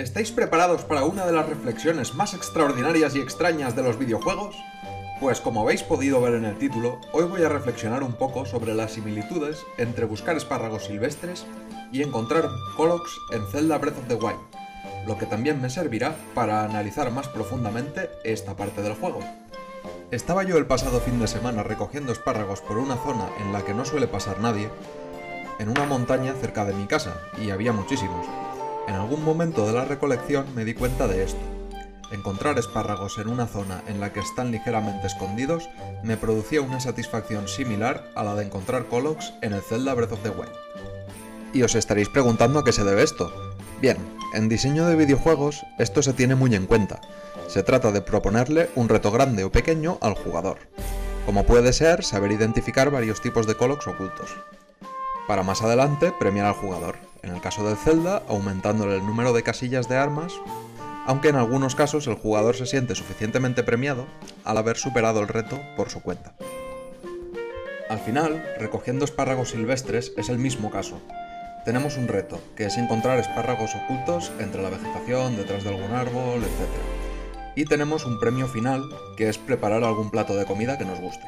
¿Estáis preparados para una de las reflexiones más extraordinarias y extrañas de los videojuegos? Pues como habéis podido ver en el título, hoy voy a reflexionar un poco sobre las similitudes entre buscar espárragos silvestres y encontrar Colox en Zelda Breath of the Wild, lo que también me servirá para analizar más profundamente esta parte del juego. Estaba yo el pasado fin de semana recogiendo espárragos por una zona en la que no suele pasar nadie, en una montaña cerca de mi casa, y había muchísimos. En algún momento de la recolección me di cuenta de esto. Encontrar espárragos en una zona en la que están ligeramente escondidos me producía una satisfacción similar a la de encontrar Colox en el Zelda Breath of the Wild. Y os estaréis preguntando a qué se debe esto. Bien, en diseño de videojuegos esto se tiene muy en cuenta. Se trata de proponerle un reto grande o pequeño al jugador, como puede ser saber identificar varios tipos de Colox ocultos. Para más adelante premiar al jugador, en el caso del Zelda aumentándole el número de casillas de armas, aunque en algunos casos el jugador se siente suficientemente premiado al haber superado el reto por su cuenta. Al final, recogiendo espárragos silvestres es el mismo caso. Tenemos un reto, que es encontrar espárragos ocultos entre la vegetación, detrás de algún árbol, etc. Y tenemos un premio final, que es preparar algún plato de comida que nos guste.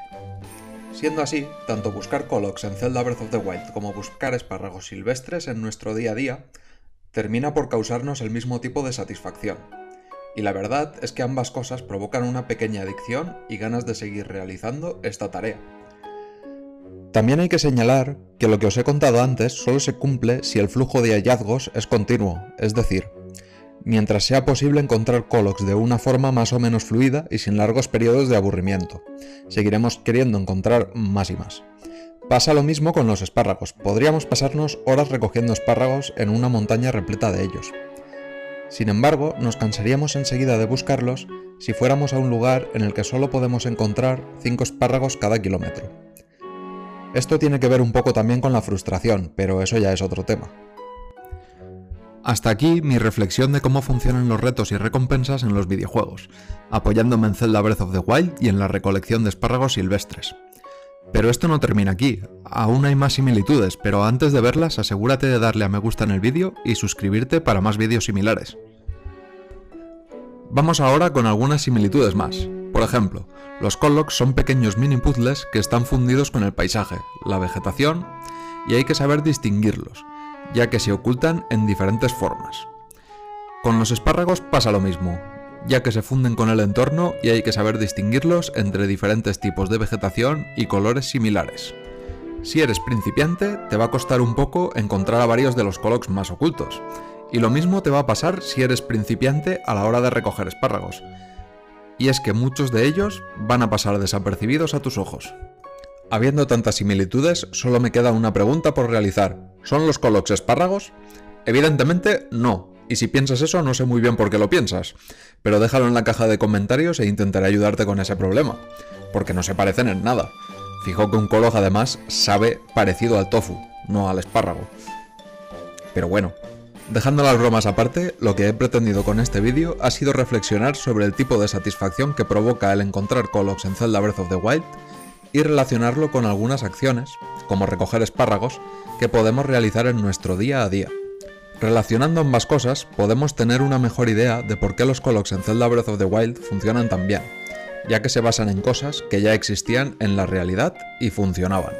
Siendo así, tanto buscar Colox en Zelda Breath of the Wild como buscar espárragos silvestres en nuestro día a día termina por causarnos el mismo tipo de satisfacción. Y la verdad es que ambas cosas provocan una pequeña adicción y ganas de seguir realizando esta tarea. También hay que señalar que lo que os he contado antes solo se cumple si el flujo de hallazgos es continuo, es decir, mientras sea posible encontrar Colox de una forma más o menos fluida y sin largos periodos de aburrimiento. Seguiremos queriendo encontrar más y más. Pasa lo mismo con los espárragos. Podríamos pasarnos horas recogiendo espárragos en una montaña repleta de ellos. Sin embargo, nos cansaríamos enseguida de buscarlos si fuéramos a un lugar en el que solo podemos encontrar 5 espárragos cada kilómetro. Esto tiene que ver un poco también con la frustración, pero eso ya es otro tema. Hasta aquí mi reflexión de cómo funcionan los retos y recompensas en los videojuegos, apoyándome en Zelda Breath of the Wild y en la recolección de espárragos silvestres. Pero esto no termina aquí, aún hay más similitudes, pero antes de verlas asegúrate de darle a me gusta en el vídeo y suscribirte para más vídeos similares. Vamos ahora con algunas similitudes más. Por ejemplo, los Collocs son pequeños mini puzzles que están fundidos con el paisaje, la vegetación, y hay que saber distinguirlos, ya que se ocultan en diferentes formas. Con los espárragos pasa lo mismo, ya que se funden con el entorno y hay que saber distinguirlos entre diferentes tipos de vegetación y colores similares. Si eres principiante, te va a costar un poco encontrar a varios de los colocs más ocultos, y lo mismo te va a pasar si eres principiante a la hora de recoger espárragos. Y es que muchos de ellos van a pasar desapercibidos a tus ojos. Habiendo tantas similitudes, solo me queda una pregunta por realizar. ¿Son los colocs espárragos? Evidentemente no, y si piensas eso no sé muy bien por qué lo piensas, pero déjalo en la caja de comentarios e intentaré ayudarte con ese problema, porque no se parecen en nada. Fijo que un colog además sabe parecido al tofu, no al espárrago. Pero bueno, dejando las bromas aparte, lo que he pretendido con este vídeo ha sido reflexionar sobre el tipo de satisfacción que provoca el encontrar colocs en Zelda Breath of the Wild y relacionarlo con algunas acciones, como recoger espárragos, que podemos realizar en nuestro día a día. Relacionando ambas cosas, podemos tener una mejor idea de por qué los Colocs en Zelda Breath of the Wild funcionan tan bien, ya que se basan en cosas que ya existían en la realidad y funcionaban.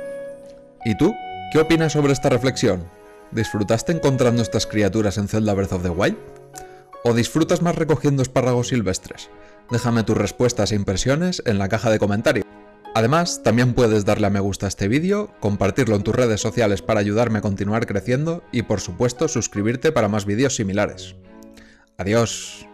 ¿Y tú? ¿Qué opinas sobre esta reflexión? ¿Disfrutaste encontrando estas criaturas en Zelda Breath of the Wild? ¿O disfrutas más recogiendo espárragos silvestres? Déjame tus respuestas e impresiones en la caja de comentarios. Además, también puedes darle a me gusta a este vídeo, compartirlo en tus redes sociales para ayudarme a continuar creciendo y por supuesto suscribirte para más vídeos similares. Adiós.